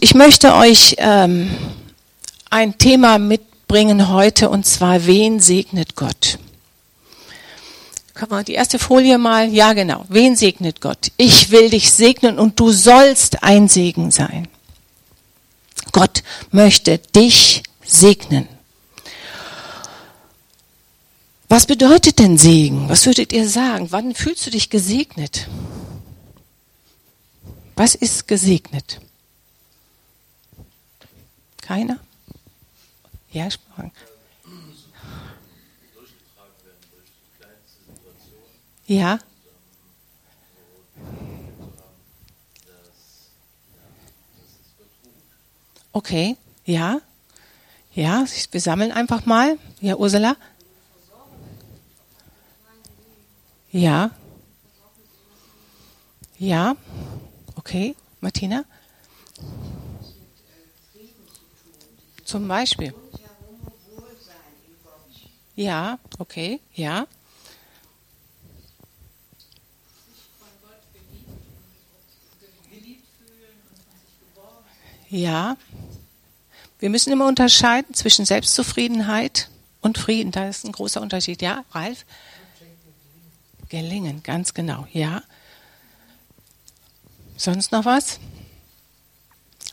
Ich möchte euch ähm, ein Thema mitbringen heute, und zwar, wen segnet Gott? Können wir die erste Folie mal? Ja, genau. Wen segnet Gott? Ich will dich segnen und du sollst ein Segen sein. Gott möchte dich segnen. Was bedeutet denn Segen? Was würdet ihr sagen? Wann fühlst du dich gesegnet? Was ist gesegnet? Keiner? Ja, Sprachen. Ja. Okay, ja. Ja, wir sammeln einfach mal. Ja, Ursula? Ja. Ja. Okay, Martina? Zum Beispiel. Ja, okay, ja. Ja. Wir müssen immer unterscheiden zwischen Selbstzufriedenheit und Frieden. Da ist ein großer Unterschied. Ja, Ralf? Gelingen, ganz genau. Ja. Sonst noch was?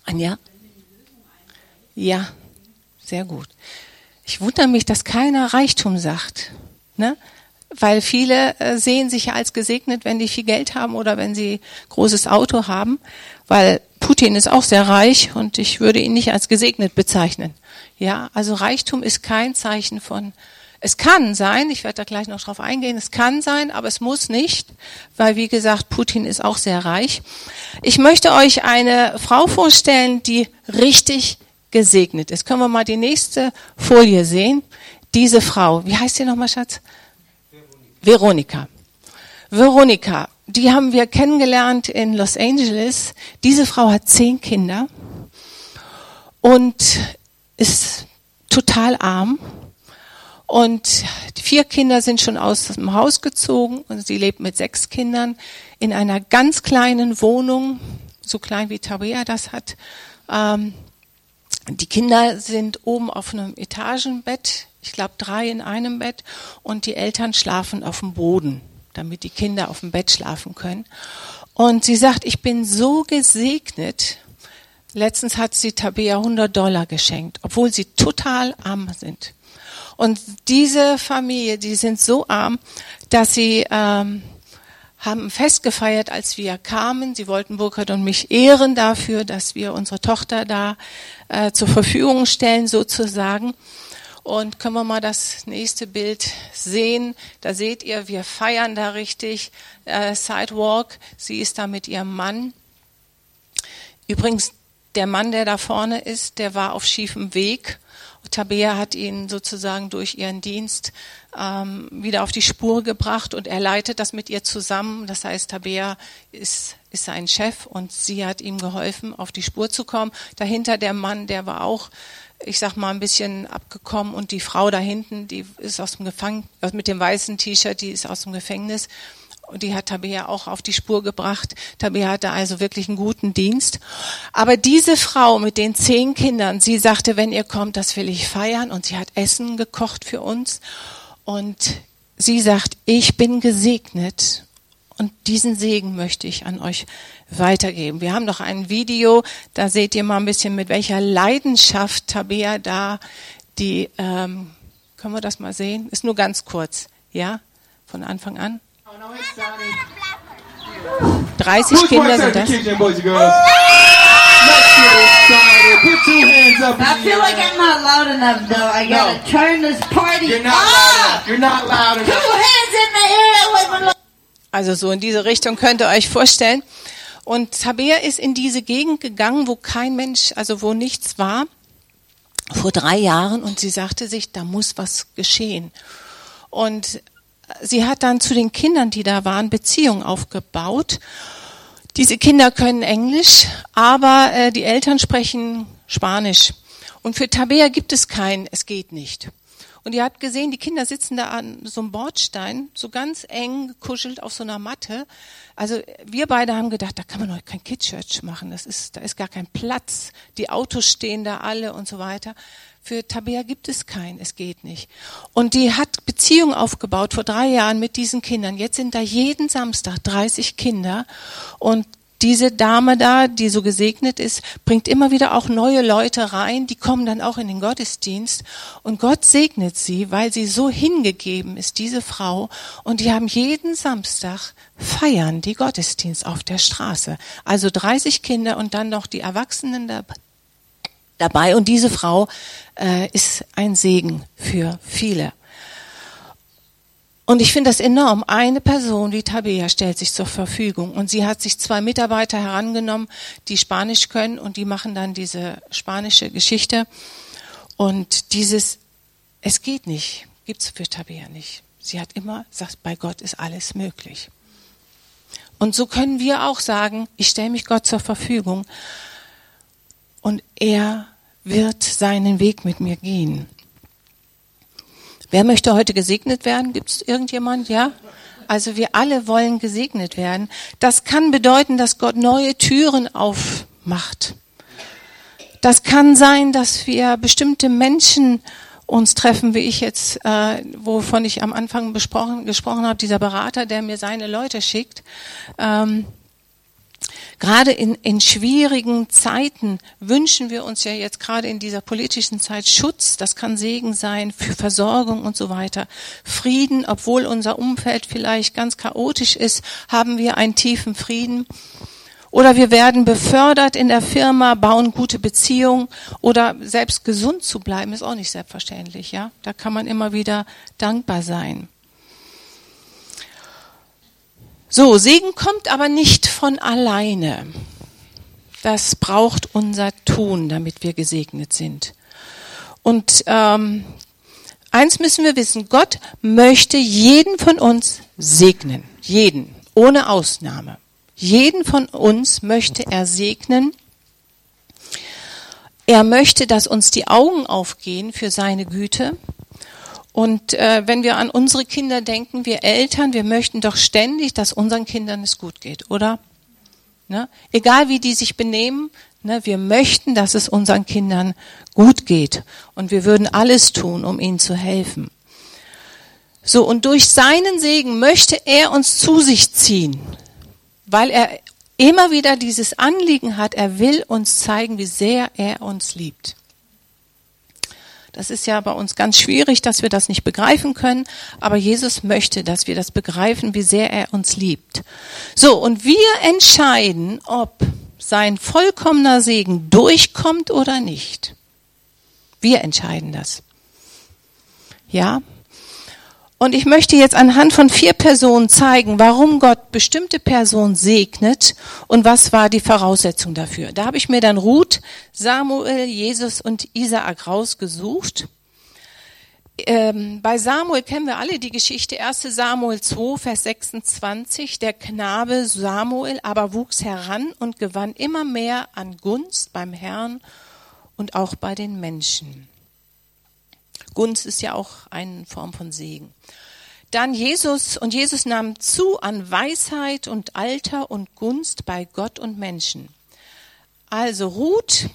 Anja? Ja, sehr gut. Ich wundere mich, dass keiner Reichtum sagt. Ne? Weil viele äh, sehen sich ja als gesegnet, wenn die viel Geld haben oder wenn sie großes Auto haben. Weil Putin ist auch sehr reich und ich würde ihn nicht als gesegnet bezeichnen. Ja, also Reichtum ist kein Zeichen von es kann sein, ich werde da gleich noch drauf eingehen, es kann sein, aber es muss nicht, weil wie gesagt, Putin ist auch sehr reich. Ich möchte euch eine Frau vorstellen, die richtig gesegnet ist. Können wir mal die nächste Folie sehen? Diese Frau, wie heißt sie nochmal, Schatz? Veronika. Veronika, die haben wir kennengelernt in Los Angeles. Diese Frau hat zehn Kinder und ist total arm und vier Kinder sind schon aus dem Haus gezogen und sie lebt mit sechs Kindern in einer ganz kleinen Wohnung, so klein wie Tabea das hat. Ähm, die Kinder sind oben auf einem Etagenbett, ich glaube drei in einem Bett, und die Eltern schlafen auf dem Boden, damit die Kinder auf dem Bett schlafen können. Und sie sagt, ich bin so gesegnet. Letztens hat sie Tabea 100 Dollar geschenkt, obwohl sie total arm sind. Und diese Familie, die sind so arm, dass sie ähm, haben ein Fest gefeiert, als wir kamen. Sie wollten Burkhard und mich ehren dafür, dass wir unsere Tochter da äh, zur Verfügung stellen, sozusagen. Und können wir mal das nächste Bild sehen? Da seht ihr, wir feiern da richtig äh, Sidewalk. Sie ist da mit ihrem Mann. Übrigens, der Mann, der da vorne ist, der war auf schiefem Weg Tabea hat ihn sozusagen durch ihren Dienst ähm, wieder auf die Spur gebracht und er leitet das mit ihr zusammen. Das heißt, Tabea ist, ist sein Chef und sie hat ihm geholfen, auf die Spur zu kommen. Dahinter der Mann, der war auch, ich sag mal, ein bisschen abgekommen und die Frau da hinten, die ist aus dem Gefängnis, mit dem weißen T-Shirt, die ist aus dem Gefängnis die hat Tabea auch auf die Spur gebracht. Tabea hatte also wirklich einen guten Dienst. Aber diese Frau mit den zehn Kindern, sie sagte, wenn ihr kommt, das will ich feiern. Und sie hat Essen gekocht für uns. Und sie sagt, ich bin gesegnet. Und diesen Segen möchte ich an euch weitergeben. Wir haben noch ein Video, da seht ihr mal ein bisschen, mit welcher Leidenschaft Tabea da die, ähm, können wir das mal sehen? Ist nur ganz kurz, ja, von Anfang an. 30 Kinder sind das. I feel like I'm not loud enough though. I gotta no. turn this party You're not up. You're not loud enough. Two hands in the air. Also so in diese Richtung könnt ihr euch vorstellen. Und Tabea ist in diese Gegend gegangen, wo kein Mensch, also wo nichts war, vor drei Jahren. Und sie sagte sich, da muss was geschehen. Und sie hat dann zu den Kindern, die da waren, Beziehungen aufgebaut. Diese Kinder können Englisch, aber äh, die Eltern sprechen Spanisch. Und für Tabea gibt es kein, es geht nicht. Und ihr habt gesehen, die Kinder sitzen da an so einem Bordstein, so ganz eng gekuschelt auf so einer Matte. Also wir beide haben gedacht, da kann man doch kein Kidchurch machen. Das ist, da ist gar kein Platz. Die Autos stehen da alle und so weiter. Für Tabea gibt es keinen, es geht nicht. Und die hat Beziehungen aufgebaut vor drei Jahren mit diesen Kindern. Jetzt sind da jeden Samstag 30 Kinder und diese Dame da, die so gesegnet ist, bringt immer wieder auch neue Leute rein, die kommen dann auch in den Gottesdienst und Gott segnet sie, weil sie so hingegeben ist, diese Frau, und die haben jeden Samstag feiern die Gottesdienst auf der Straße. Also 30 Kinder und dann noch die Erwachsenen dabei und diese Frau äh, ist ein Segen für viele. Und ich finde das enorm. Eine Person wie Tabea stellt sich zur Verfügung und sie hat sich zwei Mitarbeiter herangenommen, die Spanisch können und die machen dann diese spanische Geschichte. Und dieses, es geht nicht, gibt's für Tabea nicht. Sie hat immer gesagt, bei Gott ist alles möglich. Und so können wir auch sagen, ich stelle mich Gott zur Verfügung und er wird seinen Weg mit mir gehen. Wer möchte heute gesegnet werden? Gibt es irgendjemand? Ja? Also wir alle wollen gesegnet werden. Das kann bedeuten, dass Gott neue Türen aufmacht. Das kann sein, dass wir bestimmte Menschen uns treffen, wie ich jetzt, äh, wovon ich am Anfang besprochen, gesprochen habe, dieser Berater, der mir seine Leute schickt. Ähm, Gerade in, in schwierigen Zeiten wünschen wir uns ja jetzt gerade in dieser politischen Zeit Schutz. Das kann Segen sein für Versorgung und so weiter. Frieden, obwohl unser Umfeld vielleicht ganz chaotisch ist, haben wir einen tiefen Frieden. Oder wir werden befördert in der Firma, bauen gute Beziehungen oder selbst gesund zu bleiben ist auch nicht selbstverständlich, ja. Da kann man immer wieder dankbar sein. So, Segen kommt aber nicht von alleine. Das braucht unser Tun, damit wir gesegnet sind. Und ähm, eins müssen wir wissen, Gott möchte jeden von uns segnen. Jeden, ohne Ausnahme. Jeden von uns möchte er segnen. Er möchte, dass uns die Augen aufgehen für seine Güte. Und äh, wenn wir an unsere Kinder denken, wir Eltern, wir möchten doch ständig, dass unseren Kindern es gut geht, oder? Ne? Egal wie die sich benehmen, ne, wir möchten, dass es unseren Kindern gut geht. Und wir würden alles tun, um ihnen zu helfen. So, und durch seinen Segen möchte er uns zu sich ziehen, weil er immer wieder dieses Anliegen hat, er will uns zeigen, wie sehr er uns liebt. Das ist ja bei uns ganz schwierig, dass wir das nicht begreifen können, aber Jesus möchte, dass wir das begreifen, wie sehr er uns liebt. So, und wir entscheiden, ob sein vollkommener Segen durchkommt oder nicht. Wir entscheiden das. Ja? Und ich möchte jetzt anhand von vier Personen zeigen, warum Gott bestimmte Personen segnet und was war die Voraussetzung dafür. Da habe ich mir dann Ruth, Samuel, Jesus und Isaak rausgesucht. Ähm, bei Samuel kennen wir alle die Geschichte 1 Samuel 2, Vers 26. Der Knabe Samuel aber wuchs heran und gewann immer mehr an Gunst beim Herrn und auch bei den Menschen. Gunst ist ja auch eine Form von Segen. Dann Jesus und Jesus nahm zu an Weisheit und Alter und Gunst bei Gott und Menschen. Also Ruth,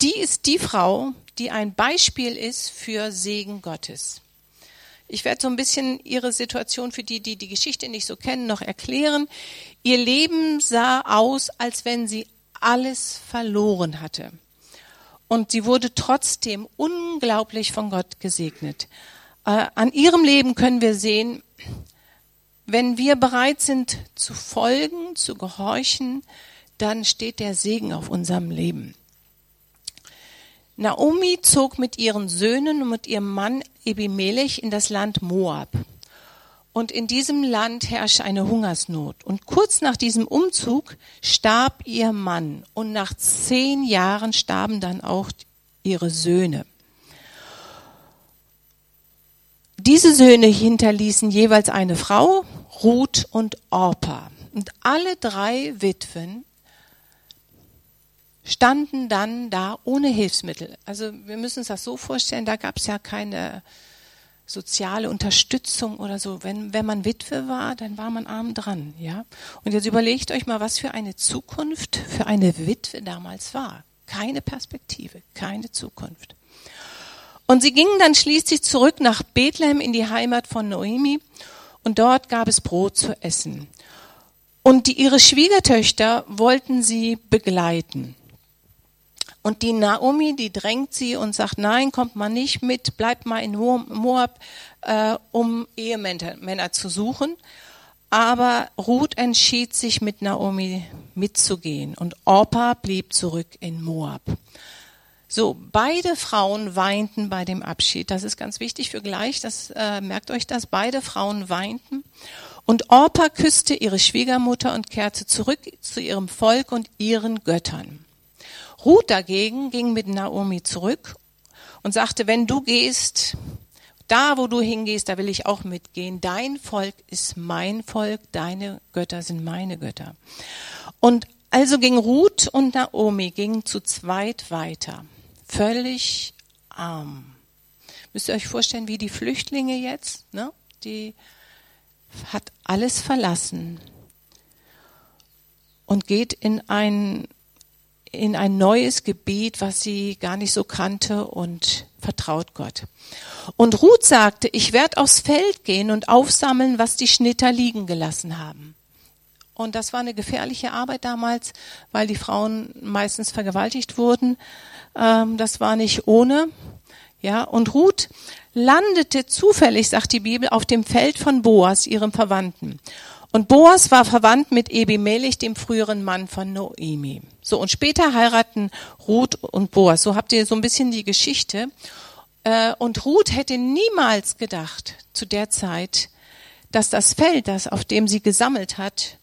die ist die Frau, die ein Beispiel ist für Segen Gottes. Ich werde so ein bisschen ihre Situation für die, die die Geschichte nicht so kennen, noch erklären. Ihr Leben sah aus, als wenn sie alles verloren hatte. Und sie wurde trotzdem unglaublich von Gott gesegnet. Äh, an ihrem Leben können wir sehen, wenn wir bereit sind zu folgen, zu gehorchen, dann steht der Segen auf unserem Leben. Naomi zog mit ihren Söhnen und mit ihrem Mann Ebimelech in das Land Moab. Und in diesem Land herrschte eine Hungersnot. Und kurz nach diesem Umzug starb ihr Mann. Und nach zehn Jahren starben dann auch ihre Söhne. Diese Söhne hinterließen jeweils eine Frau, Ruth und Orpa. Und alle drei Witwen standen dann da ohne Hilfsmittel. Also wir müssen uns das so vorstellen, da gab es ja keine soziale Unterstützung oder so. Wenn, wenn man Witwe war, dann war man arm dran, ja. Und jetzt überlegt euch mal, was für eine Zukunft für eine Witwe damals war. Keine Perspektive, keine Zukunft. Und sie gingen dann schließlich zurück nach Bethlehem in die Heimat von Noemi und dort gab es Brot zu essen. Und die, ihre Schwiegertöchter wollten sie begleiten. Und die Naomi, die drängt sie und sagt, nein, kommt mal nicht mit, bleibt mal in Moab, äh, um Ehemänner zu suchen. Aber Ruth entschied sich mit Naomi mitzugehen und Orpa blieb zurück in Moab. So, beide Frauen weinten bei dem Abschied. Das ist ganz wichtig für gleich. Das äh, merkt euch das. Beide Frauen weinten. Und Orpa küsste ihre Schwiegermutter und kehrte zurück zu ihrem Volk und ihren Göttern. Ruth dagegen ging mit Naomi zurück und sagte, wenn du gehst, da wo du hingehst, da will ich auch mitgehen. Dein Volk ist mein Volk, deine Götter sind meine Götter. Und also ging Ruth und Naomi gingen zu zweit weiter, völlig arm. Müsst ihr euch vorstellen, wie die Flüchtlinge jetzt, ne? Die hat alles verlassen und geht in ein in ein neues Gebiet, was sie gar nicht so kannte und vertraut Gott. Und Ruth sagte, ich werde aufs Feld gehen und aufsammeln, was die Schnitter liegen gelassen haben. Und das war eine gefährliche Arbeit damals, weil die Frauen meistens vergewaltigt wurden. Ähm, das war nicht ohne. Ja, und Ruth landete zufällig, sagt die Bibel, auf dem Feld von Boas, ihrem Verwandten. Und Boas war verwandt mit Ebimelech, dem früheren Mann von Noemi. So, und später heiraten Ruth und Boas. So habt ihr so ein bisschen die Geschichte. Äh, und Ruth hätte niemals gedacht, zu der Zeit, dass das Feld, das auf dem sie gesammelt hat,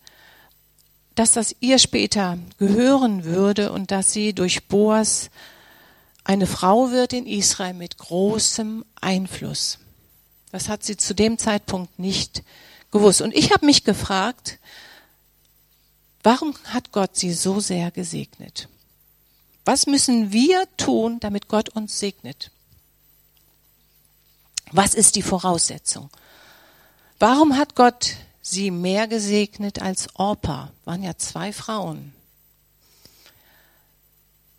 dass das ihr später gehören würde und dass sie durch Boas eine Frau wird in Israel mit großem Einfluss. Das hat sie zu dem Zeitpunkt nicht gewusst. Und ich habe mich gefragt, warum hat Gott sie so sehr gesegnet? Was müssen wir tun, damit Gott uns segnet? Was ist die Voraussetzung? Warum hat Gott sie mehr gesegnet als Orpa? Waren ja zwei Frauen.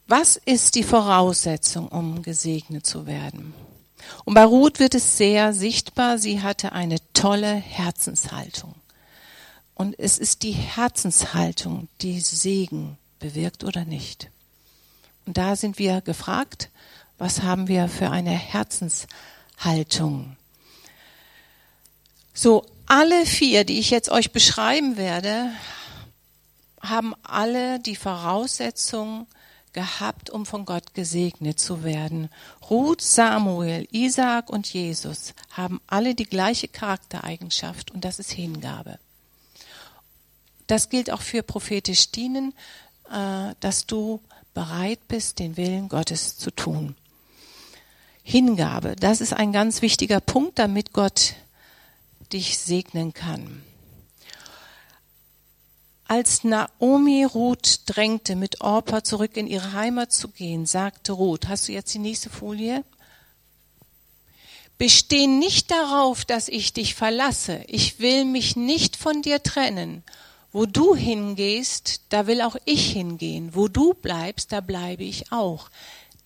Was ist die Voraussetzung, um gesegnet zu werden? Und bei Ruth wird es sehr sichtbar, sie hatte eine tolle Herzenshaltung. Und es ist die Herzenshaltung, die Segen bewirkt oder nicht. Und da sind wir gefragt, was haben wir für eine Herzenshaltung? So, alle vier, die ich jetzt euch beschreiben werde, haben alle die Voraussetzung, gehabt, um von Gott gesegnet zu werden. Ruth, Samuel, Isaac und Jesus haben alle die gleiche Charaktereigenschaft und das ist Hingabe. Das gilt auch für prophetisch dienen, äh, dass du bereit bist, den Willen Gottes zu tun. Hingabe, das ist ein ganz wichtiger Punkt, damit Gott dich segnen kann. Als Naomi Ruth drängte, mit Orpa zurück in ihre Heimat zu gehen, sagte Ruth, hast du jetzt die nächste Folie? Besteh nicht darauf, dass ich dich verlasse. Ich will mich nicht von dir trennen. Wo du hingehst, da will auch ich hingehen. Wo du bleibst, da bleibe ich auch.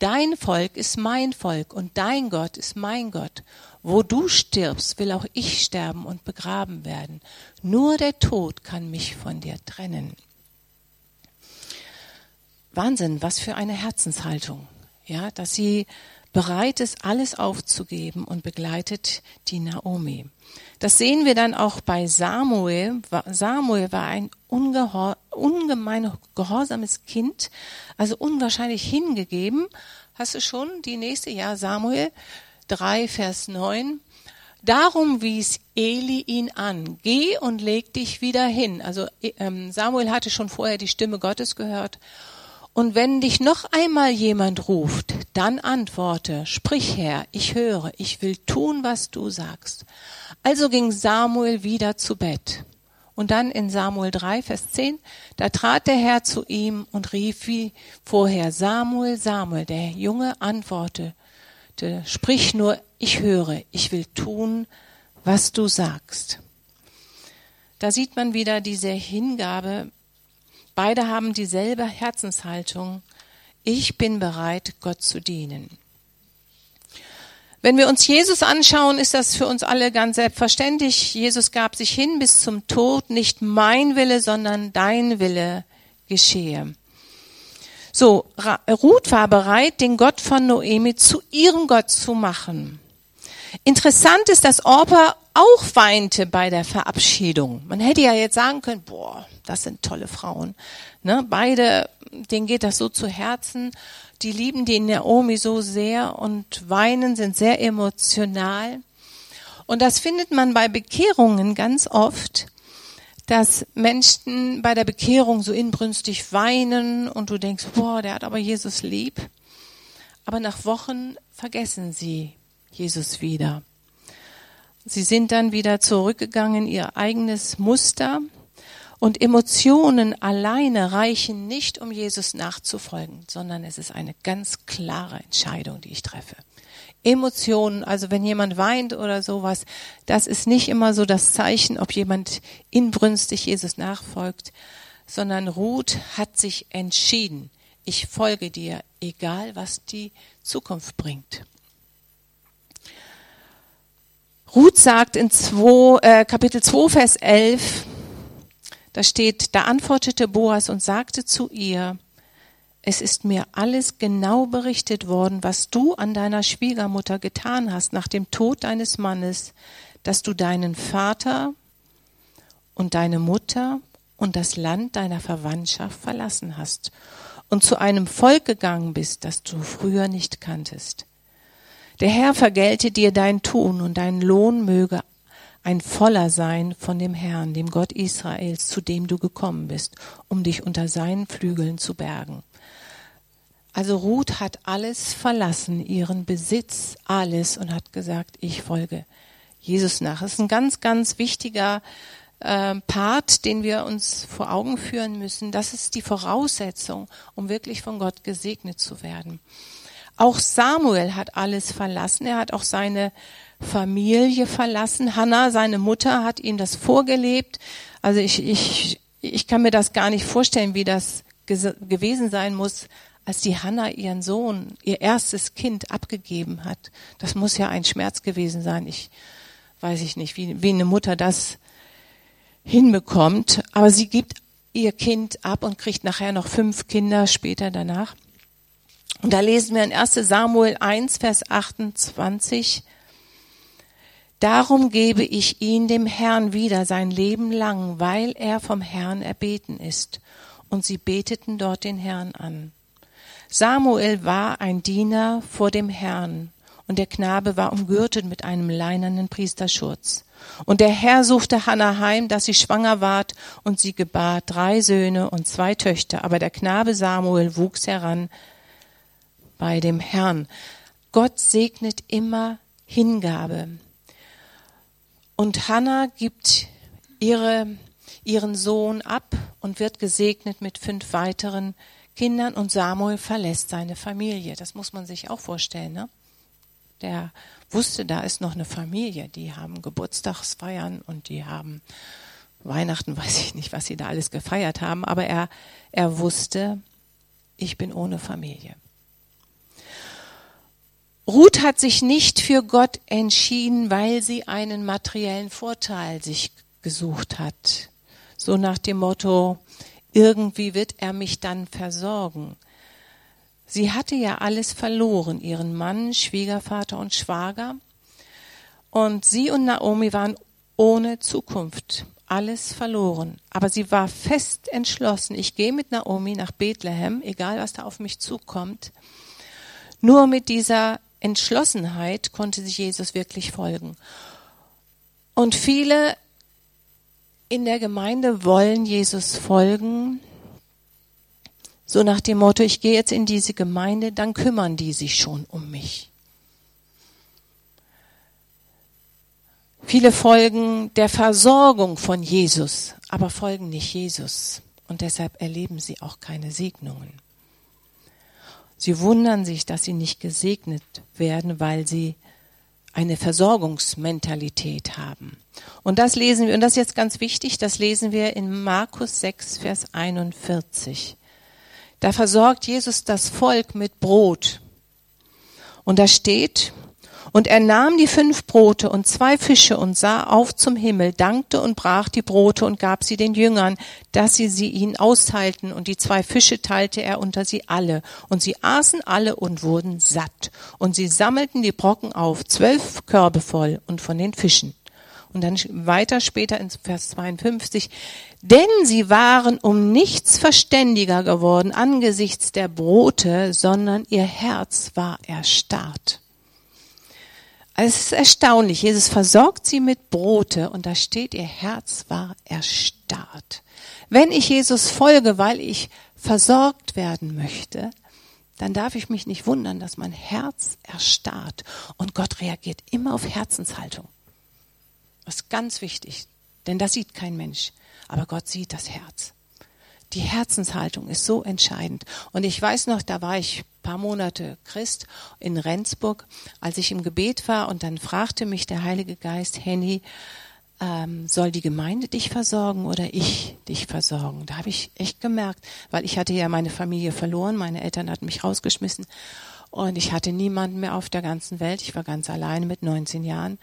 Dein Volk ist mein Volk und dein Gott ist mein Gott. Wo du stirbst, will auch ich sterben und begraben werden. Nur der Tod kann mich von dir trennen. Wahnsinn, was für eine Herzenshaltung. Ja, dass sie bereit ist, alles aufzugeben und begleitet die Naomi. Das sehen wir dann auch bei Samuel. Samuel war ein ungemein gehorsames Kind, also unwahrscheinlich hingegeben. Hast du schon die nächste? Ja, Samuel 3, Vers 9. Darum wies Eli ihn an, geh und leg dich wieder hin. Also ähm, Samuel hatte schon vorher die Stimme Gottes gehört. Und wenn dich noch einmal jemand ruft, dann antworte, sprich Herr, ich höre, ich will tun, was du sagst. Also ging Samuel wieder zu Bett. Und dann in Samuel 3, Vers 10, da trat der Herr zu ihm und rief wie vorher, Samuel, Samuel. Der Junge antwortete, sprich nur, ich höre, ich will tun, was du sagst. Da sieht man wieder diese Hingabe. Beide haben dieselbe Herzenshaltung. Ich bin bereit, Gott zu dienen. Wenn wir uns Jesus anschauen, ist das für uns alle ganz selbstverständlich. Jesus gab sich hin bis zum Tod, nicht mein Wille, sondern dein Wille geschehe. So, Ruth war bereit, den Gott von Noemi zu ihrem Gott zu machen. Interessant ist, dass Orpa auch weinte bei der Verabschiedung. Man hätte ja jetzt sagen können, boah, das sind tolle Frauen. Ne? Beide, denen geht das so zu Herzen die lieben die Naomi so sehr und weinen, sind sehr emotional. Und das findet man bei Bekehrungen ganz oft, dass Menschen bei der Bekehrung so inbrünstig weinen und du denkst, boah, der hat aber Jesus lieb. Aber nach Wochen vergessen sie Jesus wieder. Sie sind dann wieder zurückgegangen in ihr eigenes Muster und Emotionen alleine reichen nicht, um Jesus nachzufolgen, sondern es ist eine ganz klare Entscheidung, die ich treffe. Emotionen, also wenn jemand weint oder sowas, das ist nicht immer so das Zeichen, ob jemand inbrünstig Jesus nachfolgt, sondern Ruth hat sich entschieden, ich folge dir, egal was die Zukunft bringt. Ruth sagt in zwei, äh, Kapitel 2, Vers 11, da steht, da antwortete Boas und sagte zu ihr, es ist mir alles genau berichtet worden, was du an deiner Schwiegermutter getan hast nach dem Tod deines Mannes, dass du deinen Vater und deine Mutter und das Land deiner Verwandtschaft verlassen hast und zu einem Volk gegangen bist, das du früher nicht kanntest. Der Herr vergelte dir dein Tun und dein Lohn möge ein voller sein von dem Herrn, dem Gott Israels, zu dem du gekommen bist, um dich unter seinen Flügeln zu bergen. Also Ruth hat alles verlassen, ihren Besitz, alles und hat gesagt, ich folge Jesus nach. Das ist ein ganz, ganz wichtiger äh, Part, den wir uns vor Augen führen müssen. Das ist die Voraussetzung, um wirklich von Gott gesegnet zu werden. Auch Samuel hat alles verlassen. Er hat auch seine Familie verlassen. Hannah, seine Mutter, hat ihm das vorgelebt. Also ich, ich, ich kann mir das gar nicht vorstellen, wie das gewesen sein muss, als die Hannah ihren Sohn, ihr erstes Kind abgegeben hat. Das muss ja ein Schmerz gewesen sein. Ich weiß ich nicht, wie, wie eine Mutter das hinbekommt. Aber sie gibt ihr Kind ab und kriegt nachher noch fünf Kinder später danach. Und da lesen wir in 1 Samuel 1, Vers 28, Darum gebe ich ihn dem Herrn wieder sein Leben lang, weil er vom Herrn erbeten ist. Und sie beteten dort den Herrn an. Samuel war ein Diener vor dem Herrn, und der Knabe war umgürtet mit einem leinernen Priesterschutz. Und der Herr suchte Hannah heim, dass sie schwanger ward, und sie gebar drei Söhne und zwei Töchter. Aber der Knabe Samuel wuchs heran bei dem Herrn. Gott segnet immer Hingabe. Und Hannah gibt ihre, ihren Sohn ab und wird gesegnet mit fünf weiteren Kindern und Samuel verlässt seine Familie. Das muss man sich auch vorstellen. Ne? Der wusste, da ist noch eine Familie, die haben Geburtstagsfeiern und die haben Weihnachten, weiß ich nicht, was sie da alles gefeiert haben, aber er, er wusste, ich bin ohne Familie. Ruth hat sich nicht für Gott entschieden, weil sie einen materiellen Vorteil sich gesucht hat. So nach dem Motto, irgendwie wird er mich dann versorgen. Sie hatte ja alles verloren, ihren Mann, Schwiegervater und Schwager. Und sie und Naomi waren ohne Zukunft, alles verloren. Aber sie war fest entschlossen, ich gehe mit Naomi nach Bethlehem, egal was da auf mich zukommt. Nur mit dieser Entschlossenheit konnte sich Jesus wirklich folgen. Und viele in der Gemeinde wollen Jesus folgen, so nach dem Motto, ich gehe jetzt in diese Gemeinde, dann kümmern die sich schon um mich. Viele folgen der Versorgung von Jesus, aber folgen nicht Jesus. Und deshalb erleben sie auch keine Segnungen. Sie wundern sich, dass sie nicht gesegnet werden, weil sie eine Versorgungsmentalität haben. Und das lesen wir, und das ist jetzt ganz wichtig, das lesen wir in Markus 6, Vers 41. Da versorgt Jesus das Volk mit Brot. Und da steht, und er nahm die fünf Brote und zwei Fische und sah auf zum Himmel, dankte und brach die Brote und gab sie den Jüngern, dass sie sie ihnen austeilten. Und die zwei Fische teilte er unter sie alle. Und sie aßen alle und wurden satt. Und sie sammelten die Brocken auf, zwölf Körbe voll und von den Fischen. Und dann weiter später in Vers 52, denn sie waren um nichts verständiger geworden angesichts der Brote, sondern ihr Herz war erstarrt. Also es ist erstaunlich. Jesus versorgt sie mit Brote und da steht, ihr Herz war erstarrt. Wenn ich Jesus folge, weil ich versorgt werden möchte, dann darf ich mich nicht wundern, dass mein Herz erstarrt. Und Gott reagiert immer auf Herzenshaltung. Das ist ganz wichtig, denn das sieht kein Mensch. Aber Gott sieht das Herz. Die Herzenshaltung ist so entscheidend. Und ich weiß noch, da war ich paar Monate Christ in Rendsburg, als ich im Gebet war und dann fragte mich der Heilige Geist, Henny, ähm, soll die Gemeinde dich versorgen oder ich dich versorgen? Da habe ich echt gemerkt, weil ich hatte ja meine Familie verloren, meine Eltern hatten mich rausgeschmissen und ich hatte niemanden mehr auf der ganzen Welt. Ich war ganz alleine mit 19 Jahren.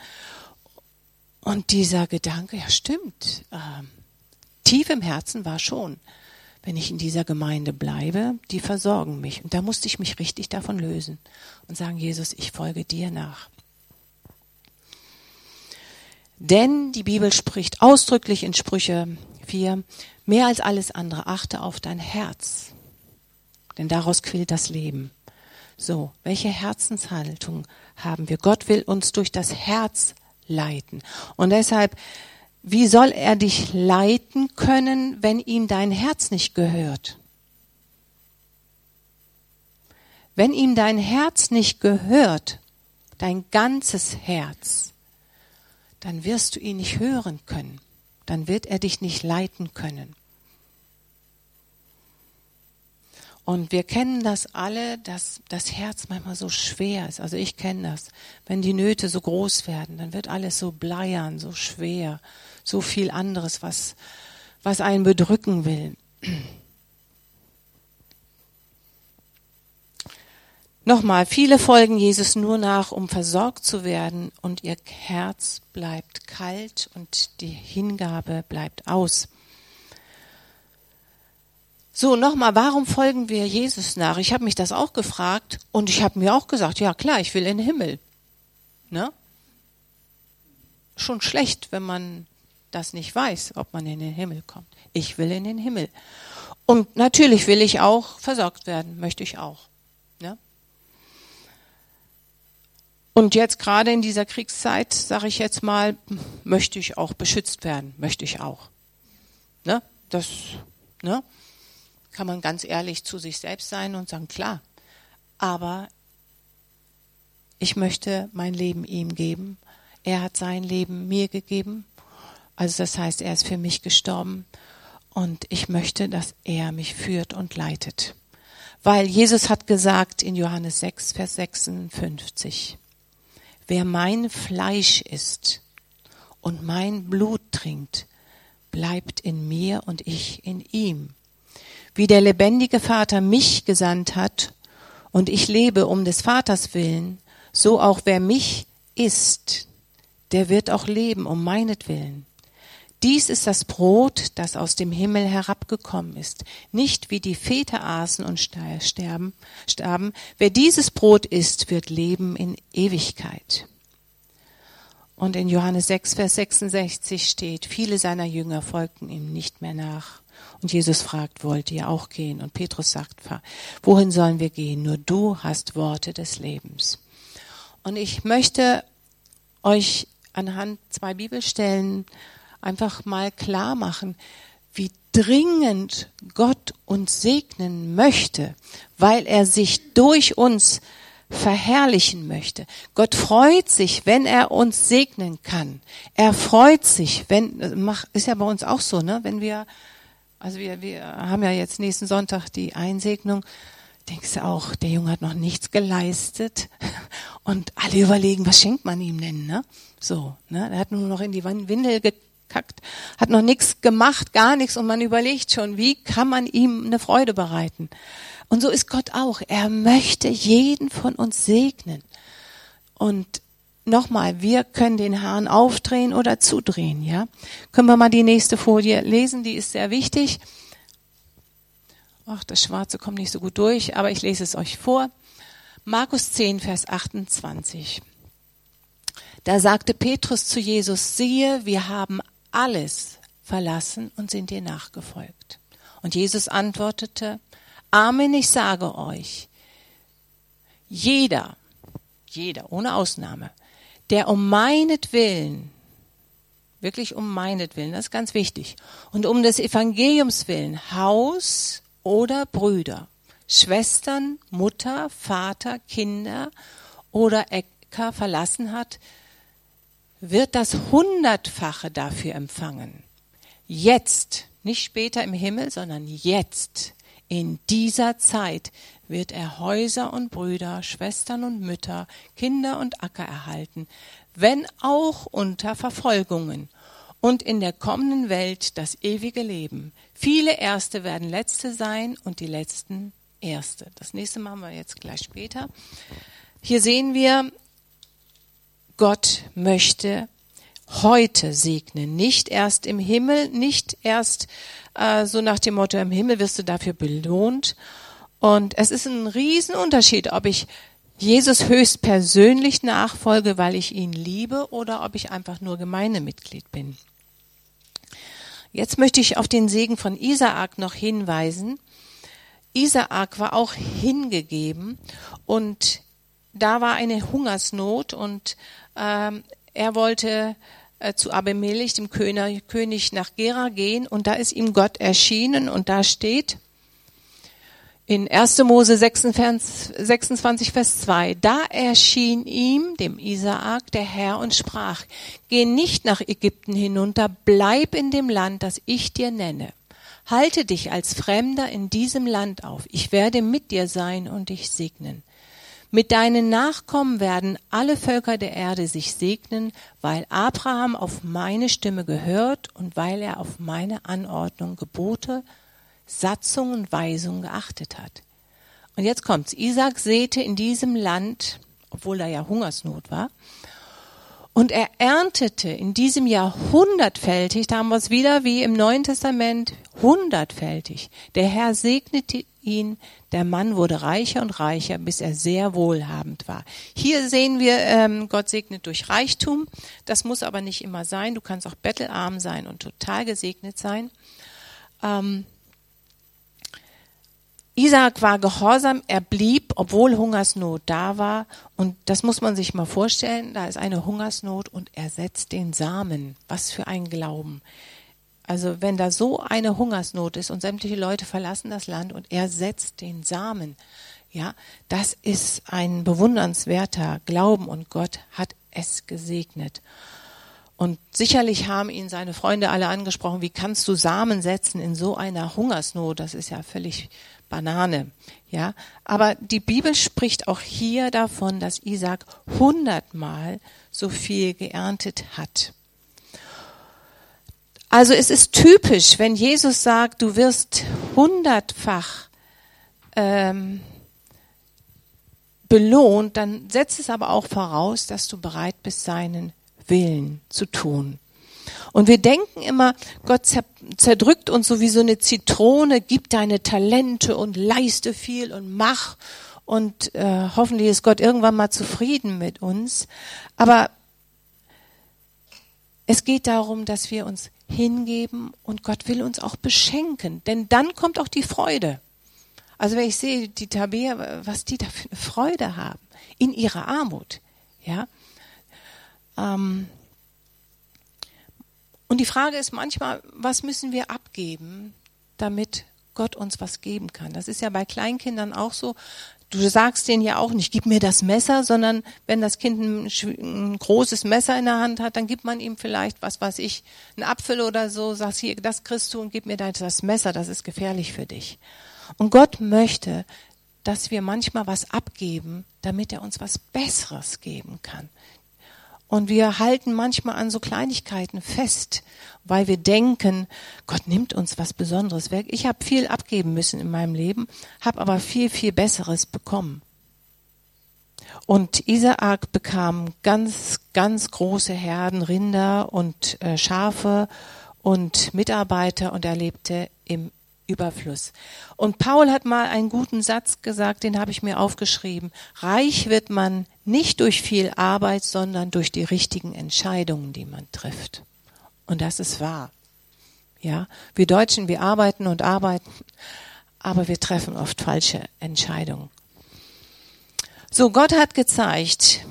Und dieser Gedanke, ja stimmt, ähm, tief im Herzen war schon, wenn ich in dieser Gemeinde bleibe, die versorgen mich. Und da musste ich mich richtig davon lösen und sagen, Jesus, ich folge dir nach. Denn die Bibel spricht ausdrücklich in Sprüche 4, mehr als alles andere, achte auf dein Herz, denn daraus quillt das Leben. So, welche Herzenshaltung haben wir? Gott will uns durch das Herz leiten. Und deshalb wie soll er dich leiten können, wenn ihm dein Herz nicht gehört? Wenn ihm dein Herz nicht gehört, dein ganzes Herz, dann wirst du ihn nicht hören können. Dann wird er dich nicht leiten können. Und wir kennen das alle, dass das Herz manchmal so schwer ist. Also ich kenne das. Wenn die Nöte so groß werden, dann wird alles so bleiern, so schwer so viel anderes, was, was einen bedrücken will. Nochmal, viele folgen Jesus nur nach, um versorgt zu werden und ihr Herz bleibt kalt und die Hingabe bleibt aus. So, nochmal, warum folgen wir Jesus nach? Ich habe mich das auch gefragt und ich habe mir auch gesagt, ja klar, ich will in den Himmel. Ne? Schon schlecht, wenn man das nicht weiß, ob man in den Himmel kommt. Ich will in den Himmel. Und natürlich will ich auch versorgt werden, möchte ich auch. Ja? Und jetzt gerade in dieser Kriegszeit, sage ich jetzt mal, möchte ich auch beschützt werden, möchte ich auch. Ne? Das ne? kann man ganz ehrlich zu sich selbst sein und sagen, klar. Aber ich möchte mein Leben ihm geben. Er hat sein Leben mir gegeben also das heißt, er ist für mich gestorben und ich möchte, dass er mich führt und leitet. Weil Jesus hat gesagt in Johannes 6, Vers 56, wer mein Fleisch isst und mein Blut trinkt, bleibt in mir und ich in ihm. Wie der lebendige Vater mich gesandt hat und ich lebe um des Vaters willen, so auch wer mich isst, der wird auch leben um meinetwillen. Dies ist das Brot, das aus dem Himmel herabgekommen ist. Nicht wie die Väter aßen und sterben, starben. Wer dieses Brot isst, wird leben in Ewigkeit. Und in Johannes 6, Vers 66 steht, viele seiner Jünger folgten ihm nicht mehr nach. Und Jesus fragt, wollt ihr auch gehen? Und Petrus sagt, wohin sollen wir gehen? Nur du hast Worte des Lebens. Und ich möchte euch anhand zwei Bibelstellen einfach mal klar machen, wie dringend Gott uns segnen möchte, weil er sich durch uns verherrlichen möchte. Gott freut sich, wenn er uns segnen kann. Er freut sich, wenn, ist ja bei uns auch so, ne, wenn wir, also wir, wir haben ja jetzt nächsten Sonntag die Einsegnung, denkst du auch, der Junge hat noch nichts geleistet und alle überlegen, was schenkt man ihm denn, ne? So, ne? Er hat nur noch in die Windel gekackt, hat noch nichts gemacht, gar nichts und man überlegt schon, wie kann man ihm eine Freude bereiten? Und so ist Gott auch. Er möchte jeden von uns segnen. Und nochmal, wir können den Hahn aufdrehen oder zudrehen, ja? Können wir mal die nächste Folie lesen, die ist sehr wichtig. Ach, das Schwarze kommt nicht so gut durch, aber ich lese es euch vor. Markus 10, Vers 28. Da sagte Petrus zu Jesus, siehe, wir haben alles verlassen und sind dir nachgefolgt. Und Jesus antwortete, Amen, ich sage euch, jeder, jeder, ohne Ausnahme, der um meinetwillen, wirklich um meinetwillen, das ist ganz wichtig, und um des Evangeliums willen Haus oder Brüder, Schwestern, Mutter, Vater, Kinder oder Äcker verlassen hat, wird das Hundertfache dafür empfangen. Jetzt, nicht später im Himmel, sondern jetzt, in dieser Zeit, wird er Häuser und Brüder, Schwestern und Mütter, Kinder und Acker erhalten, wenn auch unter Verfolgungen und in der kommenden Welt das ewige Leben. Viele Erste werden Letzte sein und die Letzten Erste. Das nächste machen wir jetzt gleich später. Hier sehen wir, Gott möchte heute segnen, nicht erst im Himmel, nicht erst äh, so nach dem Motto, im Himmel wirst du dafür belohnt. Und es ist ein Riesenunterschied, ob ich Jesus höchst persönlich nachfolge, weil ich ihn liebe, oder ob ich einfach nur Gemeindemitglied bin. Jetzt möchte ich auf den Segen von Isaak noch hinweisen. Isaak war auch hingegeben und da war eine Hungersnot und ähm, er wollte äh, zu Abimelech, dem König, nach Gera gehen und da ist ihm Gott erschienen und da steht, in 1. Mose 26, Vers 2, da erschien ihm, dem Isaak, der Herr und sprach, geh nicht nach Ägypten hinunter, bleib in dem Land, das ich dir nenne. Halte dich als Fremder in diesem Land auf. Ich werde mit dir sein und dich segnen. Mit deinen Nachkommen werden alle Völker der Erde sich segnen, weil Abraham auf meine Stimme gehört und weil er auf meine Anordnung, Gebote Satzung und Weisung geachtet hat. Und jetzt kommt's. Isaac säte in diesem Land, obwohl da ja Hungersnot war, und er erntete in diesem Jahr hundertfältig, da haben wir es wieder wie im Neuen Testament, hundertfältig. Der Herr segnete ihn, der Mann wurde reicher und reicher, bis er sehr wohlhabend war. Hier sehen wir, ähm, Gott segnet durch Reichtum. Das muss aber nicht immer sein. Du kannst auch bettelarm sein und total gesegnet sein. Ähm, Isaac war gehorsam, er blieb, obwohl Hungersnot da war. Und das muss man sich mal vorstellen, da ist eine Hungersnot und er setzt den Samen. Was für ein Glauben. Also wenn da so eine Hungersnot ist und sämtliche Leute verlassen das Land und er setzt den Samen, ja, das ist ein bewundernswerter Glauben und Gott hat es gesegnet. Und sicherlich haben ihn seine Freunde alle angesprochen, wie kannst du Samen setzen in so einer Hungersnot? Das ist ja völlig Banane. Ja, aber die Bibel spricht auch hier davon, dass Isaac hundertmal so viel geerntet hat. Also es ist typisch, wenn Jesus sagt, du wirst hundertfach ähm, belohnt, dann setzt es aber auch voraus, dass du bereit bist, seinen Willen zu tun. Und wir denken immer, Gott zerdrückt uns so wie so eine Zitrone, gib deine Talente und leiste viel und mach. Und äh, hoffentlich ist Gott irgendwann mal zufrieden mit uns. Aber es geht darum, dass wir uns hingeben und Gott will uns auch beschenken. Denn dann kommt auch die Freude. Also wenn ich sehe, die Tabea, was die da für eine Freude haben in ihrer Armut, ja. Ähm, und die Frage ist manchmal, was müssen wir abgeben, damit Gott uns was geben kann? Das ist ja bei Kleinkindern auch so. Du sagst denen ja auch nicht, gib mir das Messer, sondern wenn das Kind ein, ein, großes Messer in der Hand hat, dann gibt man ihm vielleicht, was weiß ich, einen Apfel oder so, sagst hier, das kriegst du und gib mir das Messer, das ist gefährlich für dich. Und Gott möchte, dass wir manchmal was abgeben, damit er uns was Besseres geben kann. Und wir halten manchmal an so Kleinigkeiten fest, weil wir denken, Gott nimmt uns was Besonderes weg. Ich habe viel abgeben müssen in meinem Leben, habe aber viel, viel Besseres bekommen. Und Isaak bekam ganz, ganz große Herden, Rinder und äh, Schafe und Mitarbeiter und er lebte im Überfluss. Und Paul hat mal einen guten Satz gesagt, den habe ich mir aufgeschrieben. Reich wird man nicht durch viel Arbeit, sondern durch die richtigen Entscheidungen, die man trifft. Und das ist wahr. Ja, wir Deutschen, wir arbeiten und arbeiten, aber wir treffen oft falsche Entscheidungen. So, Gott hat gezeigt,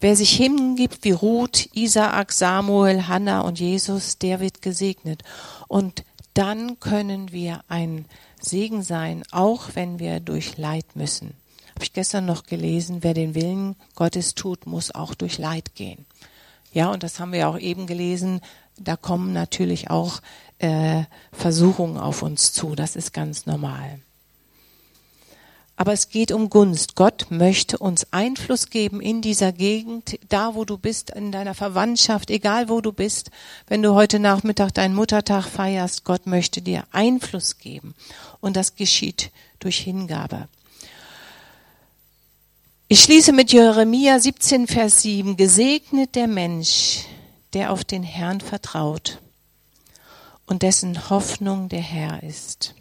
wer sich hingibt wie Ruth, Isaak, Samuel, Hannah und Jesus, der wird gesegnet. Und dann können wir ein Segen sein, auch wenn wir durch Leid müssen. Habe ich gestern noch gelesen, wer den Willen Gottes tut, muss auch durch Leid gehen. Ja, und das haben wir auch eben gelesen. Da kommen natürlich auch äh, Versuchungen auf uns zu. Das ist ganz normal. Aber es geht um Gunst. Gott möchte uns Einfluss geben in dieser Gegend, da wo du bist, in deiner Verwandtschaft, egal wo du bist. Wenn du heute Nachmittag deinen Muttertag feierst, Gott möchte dir Einfluss geben. Und das geschieht durch Hingabe. Ich schließe mit Jeremia 17, Vers 7. Gesegnet der Mensch, der auf den Herrn vertraut und dessen Hoffnung der Herr ist.